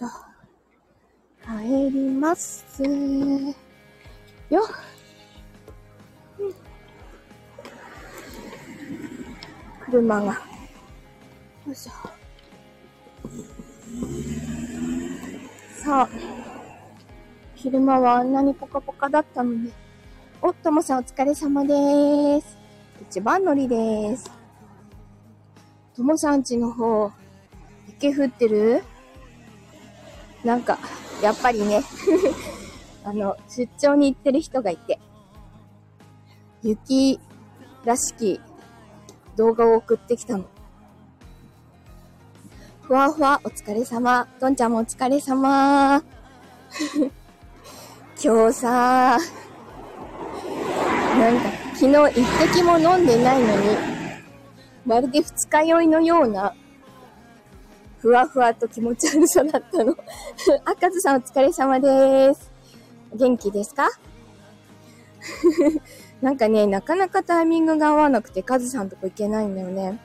と、帰ります。よ。車が。よいしょ。さあ、昼間はあんなにポカポカだったので、お、ともさんお疲れ様です。一番乗りです。ともさんちの方、雪降ってる？なんか、やっぱりね、あの、出張に行ってる人がいて、雪らしき動画を送ってきたの。ふわふわ、お疲れ様。どんちゃんもお疲れ様。今日さ、なんか、昨日一滴も飲んでないのに、まるで二日酔いのような、ふわふわと気持ち悪さだったの。あかずさんお疲れ様です。元気ですか？なんかね、なかなかタイミングが合わなくて、カズさんとこ行けないんだよね。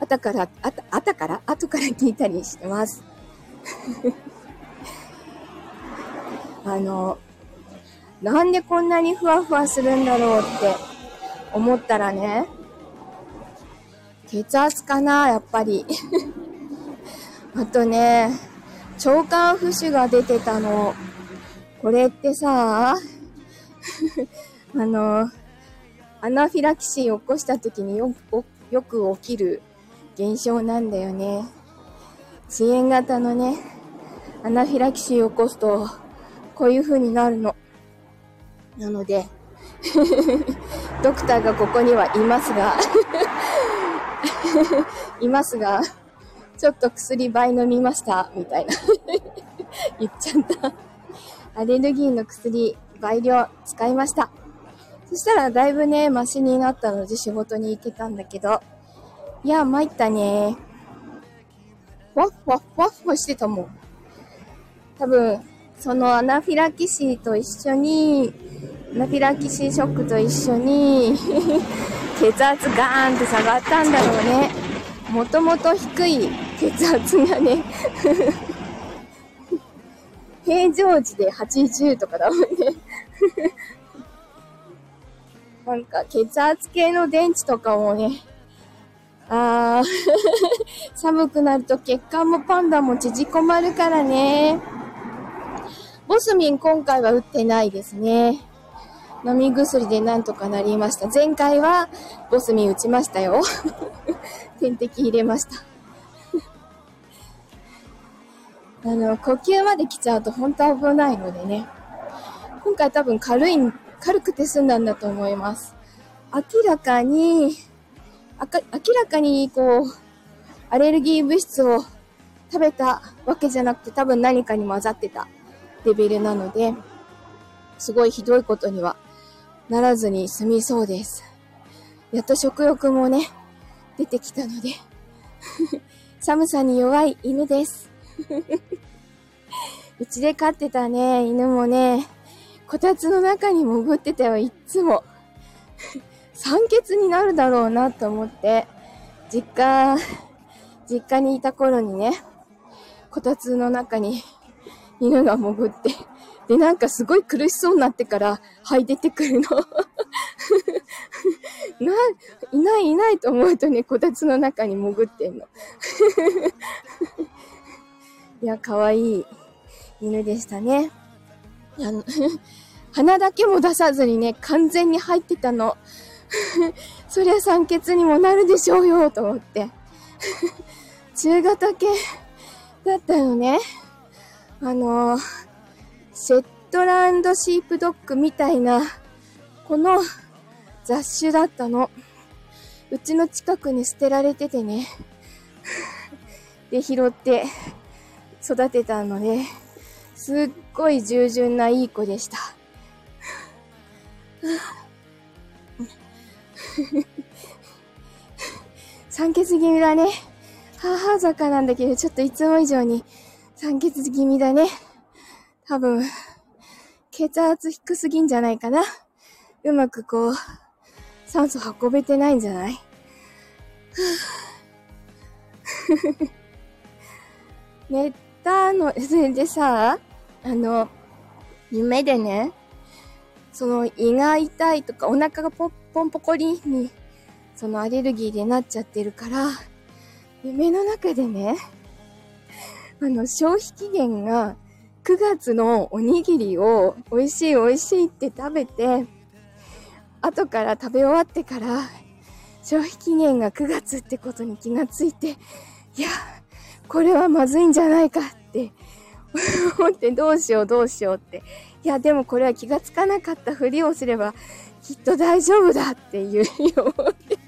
あたから、あた、あたから？後から聞いたりしてます。あの、なんでこんなにふわふわするんだろうって思ったらね、血圧かな、やっぱり。あとね、腸管浮腫が出てたの。これってさ、あの、アナフィラキシーを起こした時によよく起きる現象なんだよね。遅延型のね、アナフィラキシーを起こすと、こういう風になるの。なので、ドクターがここにはいますが、いますが、ちょっと薬倍飲みました、みたいな。言っちゃった。アレルギーの薬倍量使いました。そしたらだいぶね、マシになったので仕事に行けたんだけど、いや、参ったね。ふわっふわっふわっふしてたもん。多分、そのアナフィラキシーと一緒に、アナフィラキシーショックと一緒に、血圧ガーンって下がったんだろうね。もともと低い血圧がね、平常時で80とかだもんね。なんか血圧計の電池とかもね、あー、寒くなると血管もパンダも縮こまるからね。ボスミン今回は打ってないですね。飲み薬でなんとかなりました。前回はボスミン打ちましたよ。点滴入れました。あの、呼吸まで来ちゃうと本当危ないのでね。今回多分軽い、軽くて済んだんだと思います。明らかに、明らかにこう、アレルギー物質を食べたわけじゃなくて多分何かに混ざってたレベルなので、すごいひどいことにはならずに済みそうです。やっと食欲もね、出てきたので、寒さに弱い犬です。うちで飼ってたね、犬もね、こたつの中に潜ってたよ、いっつも。酸欠になるだろうなと思って、実家、実家にいた頃にね、こたつの中に犬が潜って、で、なんかすごい苦しそうになってから這い出てくるの。な、いないいないと思うとね、こたつの中に潜ってんの。いや、可愛い犬でしたね。あの、鼻だけも出さずにね、完全に入ってたの。そりゃ酸欠にもなるでしょうよ、と思って。中型犬だったよね。あの、セットランドシープドッグみたいな、この雑種だったの。うちの近くに捨てられててね。で、拾って育てたので、すっごい従順ないい子でした。酸欠気味だね。母坂なんだけど、ちょっといつも以上に酸欠気味だね。多分、血圧低すぎんじゃないかな。うまくこう、酸素運べてないんじゃない？ね、たの。そ れでさ、あの、夢でね、その胃が痛いとかお腹がポンポンポコリに、そのアレルギーでなっちゃってるから、夢の中でね、あの、消費期限が9月のおにぎりを美味しい美味しいって食べて、後から食べ終わってから、消費期限が9月ってことに気がついて、いや、これはまずいんじゃないかって思ってどうしようどうしようって。いや、でもこれは気がつかなかったふりをすればきっと大丈夫だっていうふうに思って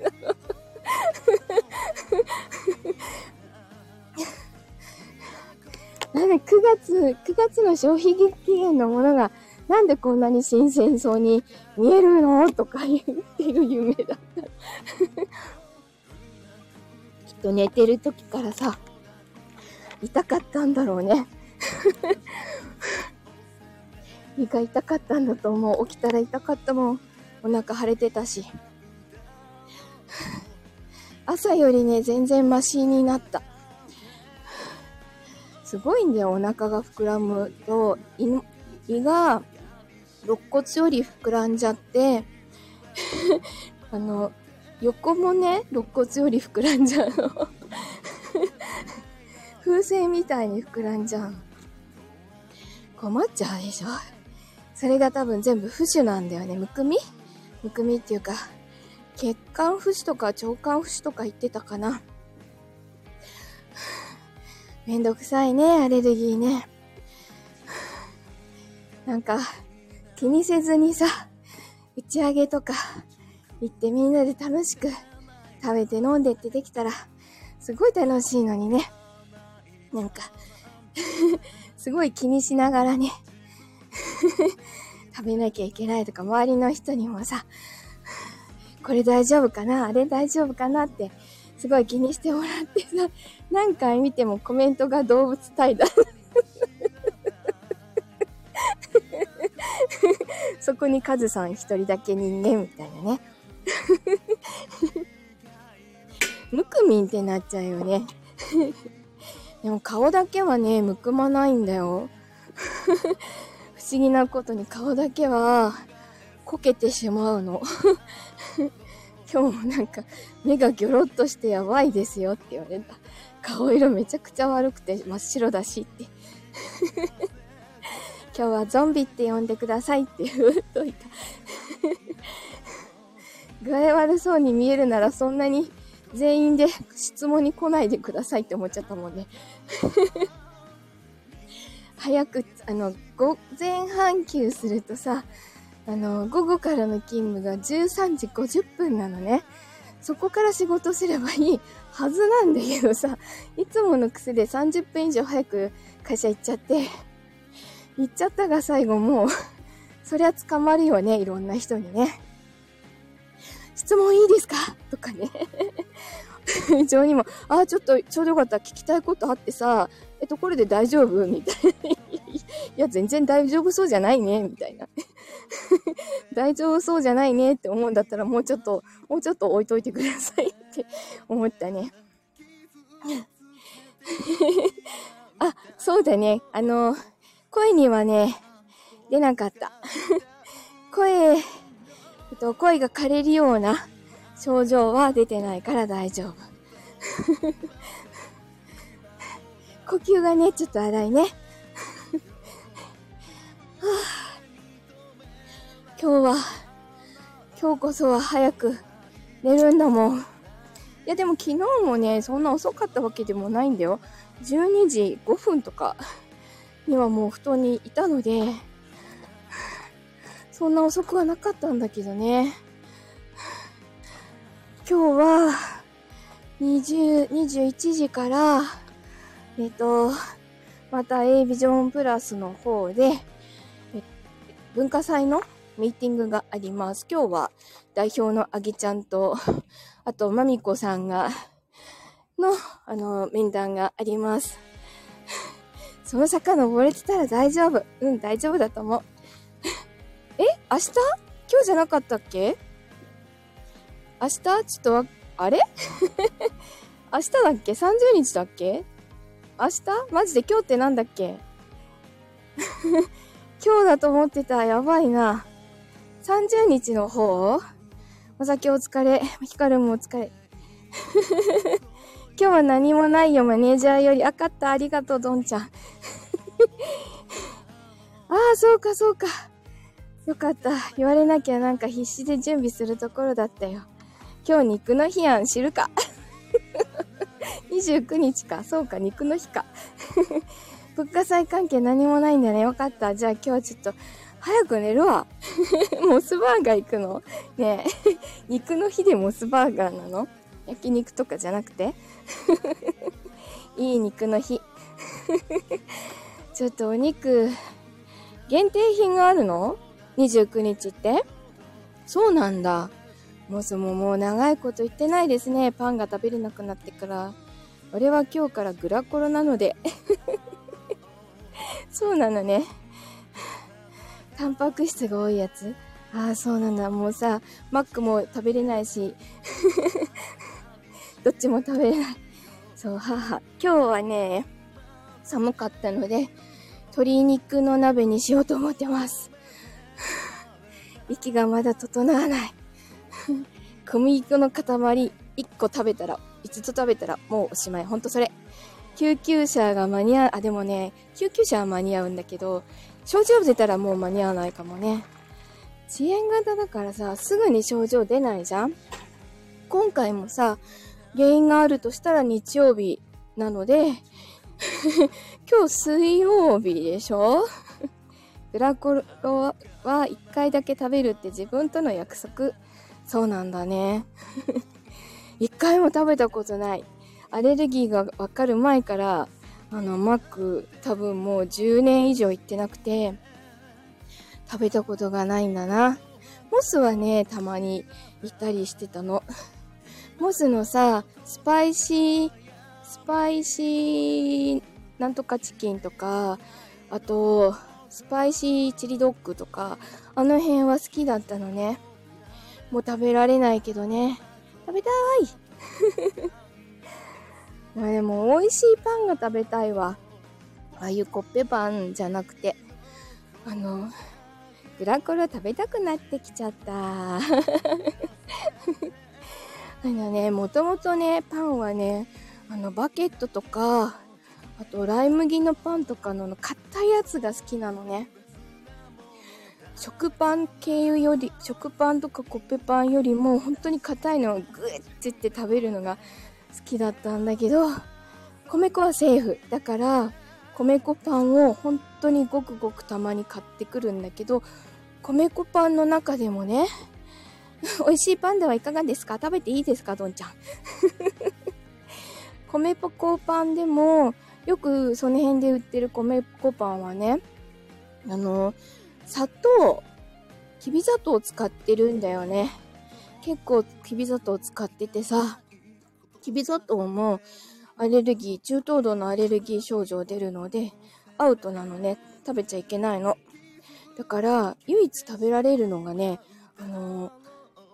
なんで9月、9月の消費期限のものがなんでこんなに新鮮そうに見えるのとか言ってる夢だった。きっと寝てる時からさ、痛かったんだろうね。胃が痛かったんだと思う。起きたら痛かったもん。お腹腫れてたし。朝よりね、全然マシになった。すごいんだよ、お腹が膨らむと、胃が肋骨より膨らんじゃって、あの、横もね、肋骨より膨らんじゃうの。風船みたいに膨らんじゃう。困っちゃうでしょそれが多分全部浮腫なんだよね。むくみ？むくみっていうか、血管浮腫とか腸管浮腫とか言ってたかな。めんどくさいね、アレルギーね。なんか、気にせずにさ、打ち上げとか行ってみんなで楽しく食べて飲んでってできたら、すごい楽しいのにね。なんか すごい気にしながらね 食べなきゃいけないとか、周りの人にもさ、これ大丈夫かなあれ大丈夫かなって、すごい気にしてもらってさ、何回見てもコメントが動物対談 そこにカズさん一人だけ人間みたいなね。むくみんってなっちゃうよね。でも顔だけはね、むくまないんだよ。不思議なことに顔だけは、こけてしまうの。今日もなんか、目がギョロッとしてやばいですよって言われた。顔色めちゃくちゃ悪くて真っ白だしって。今日はゾンビって呼んでくださいって言うといた。具合悪そうに見えるならそんなに全員で質問に来ないでくださいって思っちゃったもんね。早く、あの、午前半休するとさ、あの、午後からの勤務が13時50分なのね。そこから仕事すればいいはずなんだけどさ、いつもの癖で30分以上早く会社行っちゃって、言っちゃったが最後もうそりゃ捕まるよね、いろんな人にね。質問いいですか？とかね 非常にも、ああ、ちょっとちょうどよかった。聞きたいことあってさ、え、ところで大丈夫？みたいな。いや、全然大丈夫そうじゃないね。みたいな。大丈夫そうじゃないねって思うんだったら、もうちょっと、もうちょっと置いといてくださいって思ったね。あ、そうだね。あの、声にはね、出なかった。声、と、声が枯れるような症状は出てないから大丈夫。呼吸がね、ちょっと荒いね。今日は、今日こそは早く寝るんだもん。いやでも昨日もね、そんな遅かったわけでもないんだよ。12時5分とかにはもう布団にいたので、そんな遅くはなかったんだけどね。今日は、20、21時から、えっと、また A ビジョンプラスの方で、文化祭のミーティングがあります。今日は代表のあげちゃんと、あとまみこさんが、の、あの、面談があります。その坂登れてたら大丈夫。うん、大丈夫だと思う。え明日？今日じゃなかったっけ？明日？ちょっとわあれ？明日だっけ ?30 日だっけ？明日？マジで今日ってなんだっけ？今日だと思ってた。やばいな。30日の方？お酒お疲れ。ヒカルもお疲れ。今日は何もないよ、マネージャーより。あ、かった。ありがとう、どんちゃん。ああ、そうか、そうか。よかった。言われなきゃなんか必死で準備するところだったよ。今日肉の日やん、知るか。29日か。そうか、肉の日か。物価祭関係何もないんだね。よかった。じゃあ今日ちょっと、早く寝るわ。モスバーガー行くの？ねえ。肉の日でモスバーガーなの？焼肉とかじゃなくて？いい肉の日ちょっとお肉、限定品があるの？?29 日って？そうなんだ。モスももう長いこと言ってないですね。パンが食べれなくなってから。俺は今日からグラコロなので そうなのね。タンパク質が多いやつああ、そうなんだ。もうさ、マックも食べれないし、どっちも食べれない。そう、母。今日はね、寒かったので、鶏肉の鍋にしようと思ってます。息がまだ整わない。小麦粉の塊1個食べたら、5つ食べたらもうおしまい。ほんとそれ。救急車が間に合う、あ、でもね、救急車は間に合うんだけど、症状出たらもう間に合わないかもね。遅延型だからさ、すぐに症状出ないじゃん今回もさ、原因があるとしたら日曜日なので、今日水曜日でしょ？グラコロは1回だけ食べるって自分との約束。そうなんだね。1回も食べたことない。アレルギーがわかる前から、あの、マック多分もう10年以上行ってなくて、食べたことがないんだな。モスはね、たまに行ったりしてたの。モスのさ、スパイシー、スパイシーなんとかチキンとか、あと、スパイシーチリドッグとか、あの辺は好きだったのね。もう食べられないけどね。食べたい まあでも美味しいパンが食べたいわ。ああいうコッペパンじゃなくて。あの、グラコロ食べたくなってきちゃった。あのね、もともとね、パンはね、あの、バケットとか、あと、ライ麦のパンとかの硬いやつが好きなのね。食パン経由より、食パンとかコッペパンよりも、本当に硬いのをグッてって食べるのが好きだったんだけど、米粉はセーフ。だから、米粉パンを本当にごくごくたまに買ってくるんだけど、米粉パンの中でもね、美味しいパンではいかがですか？食べていいですかどんちゃん？米粉パンでも、よくその辺で売ってる米粉パンはね、あの、砂糖、きび砂糖を使ってるんだよね。結構きび砂糖を使っててさ、きび砂糖もアレルギー、中等度のアレルギー症状出るので、アウトなのね。食べちゃいけないの。だから、唯一食べられるのがね、あの、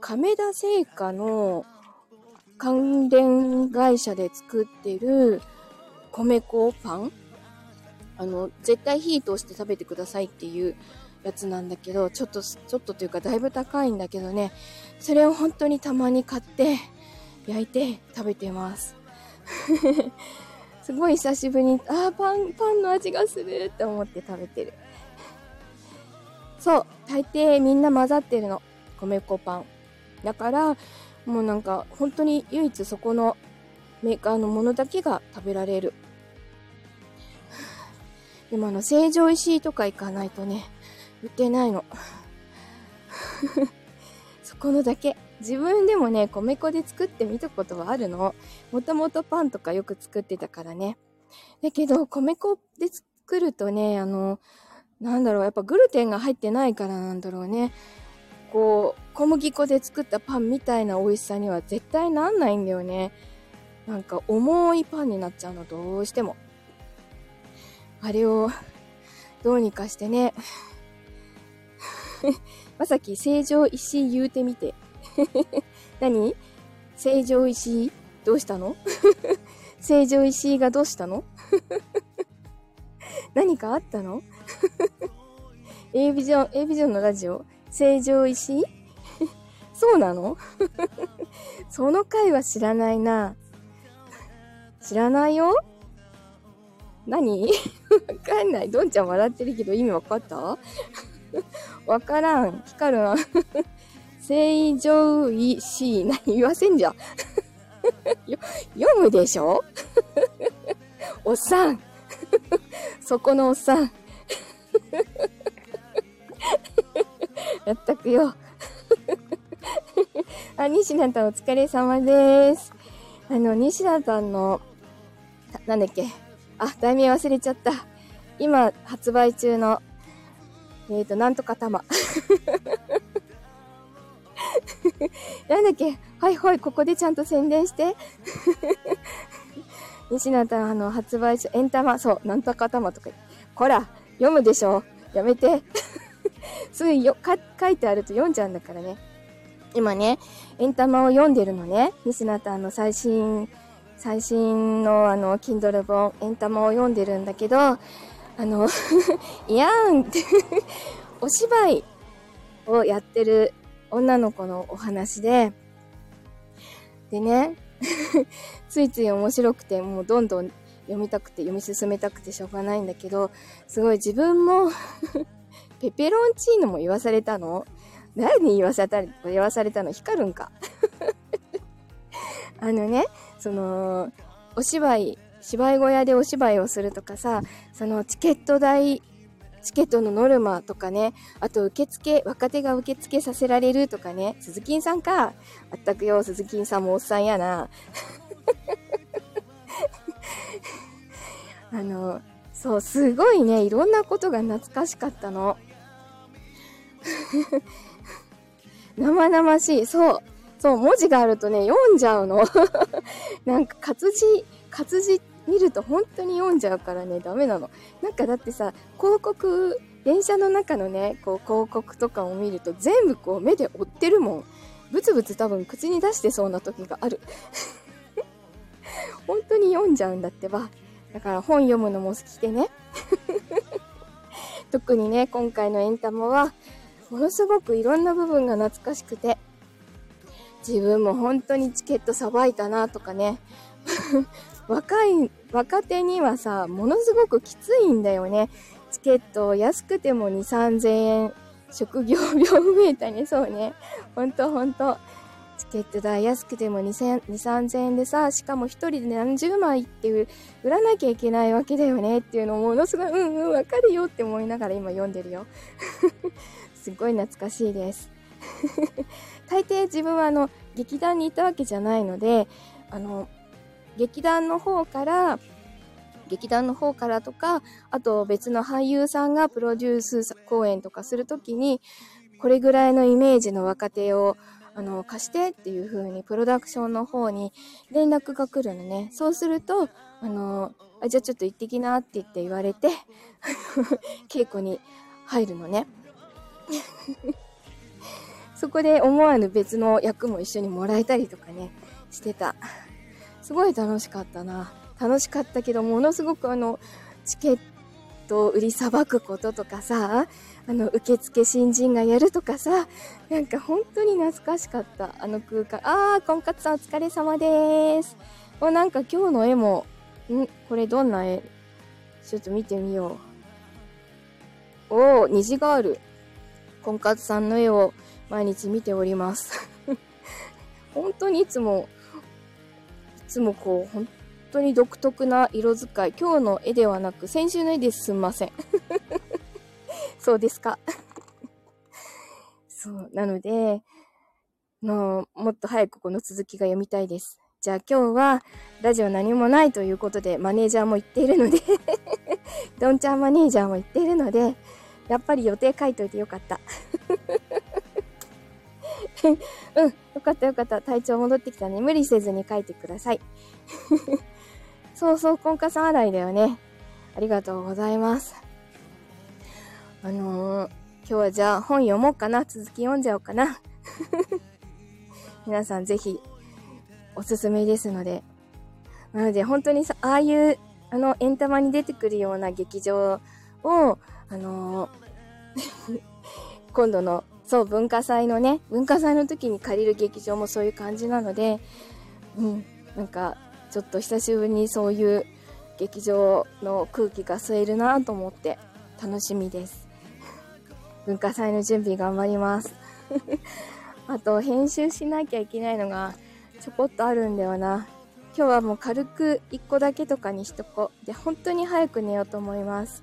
亀田製菓の関連会社で作ってる米粉パン？あの、絶対火通して食べてくださいっていうやつなんだけど、ちょっと、ちょっとというかだいぶ高いんだけどね、それを本当にたまに買って、焼いて食べてます。すごい久しぶりに、ああ、パン、パンの味がするって思って食べてる。そう、大抵みんな混ざってるの。米粉パン。だから、もうなんか、本当に唯一そこのメーカーのものだけが食べられる。でもあの、成城石井とか行かないとね、売ってないの。そこのだけ。自分でもね、米粉で作ってみたことはあるの。もともとパンとかよく作ってたからね。だけど、米粉で作るとね、あの、なんだろう、やっぱグルテンが入ってないからなんだろうね。こう、小麦粉で作ったパンみたいな美味しさには絶対なんないんだよね。なんか重いパンになっちゃうの、どうしても。あれを、どうにかしてね。まさき、成城石井言うてみて。何？成城石井どうしたの？成城石井がどうしたの？何かあったの ?A ビジョン、A ビジョンのラジオ？成城石井？そうなの？その回は知らないな。知らないよ何？かんない。どんちゃん笑ってるけど意味わかった？わからん。光るな。正常意し、何言わせんじゃ ん。読むでしょ？おっさん。そこのおっさん。やったくよ。あ、西田さんお疲れ様です。あの、西田さんの、なんだっけ？あ、題名忘れちゃった。今、発売中の、えっ、ー、と、なんとか玉。なんだっけ？はいはい、ここでちゃんと宣伝して。西野さん、あの、発売中、エンタマ、そう、なんとか玉とか。こら、読むでしょ？やめて。すぐよ、か、書いてあると読んじゃうんだからね。今ね、エンタマを読んでるのね。西野さんの最新、最新のあの、Kindle 本、エンタマを読んでるんだけど、あのいやんってお芝居をやってる女の子のお話で、でね、ついつい面白くて、もうどんどん読みたくて、読み進めたくてしょうがないんだけど、すごい自分も ペペロンチーノも言わされたの？誰に言わされた、言わされたの？光るんか。あのね、その、お芝居、芝居小屋でお芝居をするとかさ、そのチケット代、チケットのノルマとかね、あと受付、若手が受付させられるとかね、鈴木さんか。あったくよ、鈴木さんもおっさんやな。あの、そう、すごいね、いろんなことが懐かしかったの。生々しい。そう。そう、文字があるとね、読んじゃうの。なんか活字、活字見ると本当に読んじゃうからね、ダメなの。なんかだってさ、広告、電車の中のね、こう広告とかを見ると全部こう目で追ってるもん。ブツブツ多分口に出してそうな時がある。本当に読んじゃうんだってば。だから本読むのも好きでね。特にね、今回のエンタマは、ものすごくいろんな部分が懐かしくて、自分も本当にチケットさばいたなとかね。若い、若手にはさ、ものすごくきついんだよね。チケット安くても2、3000円。職業病増えたね、そうね。ほんとほんと。チケット代安くても2、3000円でさ、しかも一人で何十枚って売らなきゃいけないわけだよねっていうのをものすごい、うんうん、わかるよって思いながら今読んでるよ。すごい懐かしいです。大抵自分はあの、劇団にいたわけじゃないので、あの、劇団の方から、劇団の方からとか、あと別の俳優さんがプロデュース公演とかするときに、これぐらいのイメージの若手を、あの、貸してっていう風にプロダクションの方に連絡が来るのね。そうすると、あの、あじゃあちょっと行ってきなって言って言われて、稽古に入るのね。そこで思わぬ別の役も一緒にもらえたりとかね、してた。すごい楽しかったな。楽しかったけど、ものすごくあの、チケットを売りさばくこととかさ、あの、受付新人がやるとかさ、なんか本当に懐かしかった。あの空間。あー、婚活さんお疲れ様です。お、なんか今日の絵も、ん？これどんな絵？ちょっと見てみよう。おー、虹がある。婚活さんの絵を毎日見ております。本当にいつも、いつもこう、本当に独特な色使い。今日の絵ではなく、先週の絵ですんません。そうですか。そう。なので、の、もっと早くこの続きが読みたいです。じゃあ今日は、ラジオ何もないということで、マネージャーも言っているのでドンちゃんマネージャーも言っているので、やっぱり予定書いといてよかった。うん、よかったよかった。体調戻ってきたね。無理せずに書いてください。そうそう、婚活洗いだよね。ありがとうございます。あのー、今日はじゃあ本読もうかな。続き読んじゃおうかな。皆さんぜひ、おすすめですので。なので本当にさ、ああいうあの、エンタマに出てくるような劇場を、あのー今度の、そう、文化祭のね、文化祭の時に借りる劇場もそういう感じなので、うん、なんか、ちょっと久しぶりにそういう劇場の空気が吸えるなと思って楽しみです。文化祭の準備頑張ります。あと、編集しなきゃいけないのがちょこっとあるんだよな。今日はもう軽く1個だけとかにしとこう。で、本当に早く寝ようと思います。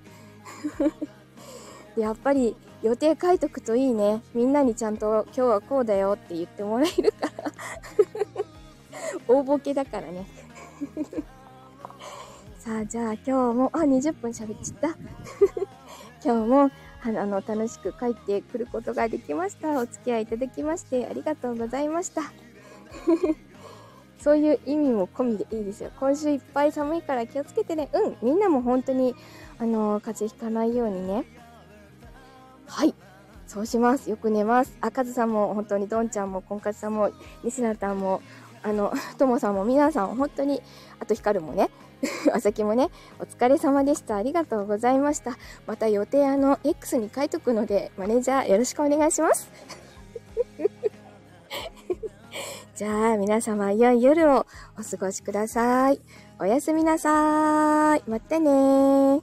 でやっぱり予定書いとくといいね。みんなにちゃんと今日はこうだよって言ってもらえるから 大ボケだからね さあ、じゃあ今日も、あ、20分喋っちゃった。今日も、あの、楽しく帰ってくることができました。お付き合いいただきましてありがとうございました。そういう意味も込みでいいですよ。今週いっぱい寒いから気をつけてね。うん、みんなも本当に、あの、風邪ひかないようにね。はい。そうします。よく寝ます。あ、カズさんも本当にドンちゃんもコンカツさんも西ナタンもあの、ともさんも皆さん本当に、あとヒカルもね、あさきもね、お疲れ様でした。ありがとうございました。また予定あの、X に書いとくので、マネージャーよろしくお願いします。じゃあ、皆様、良い夜をお過ごしください。おやすみなさーい。またねー。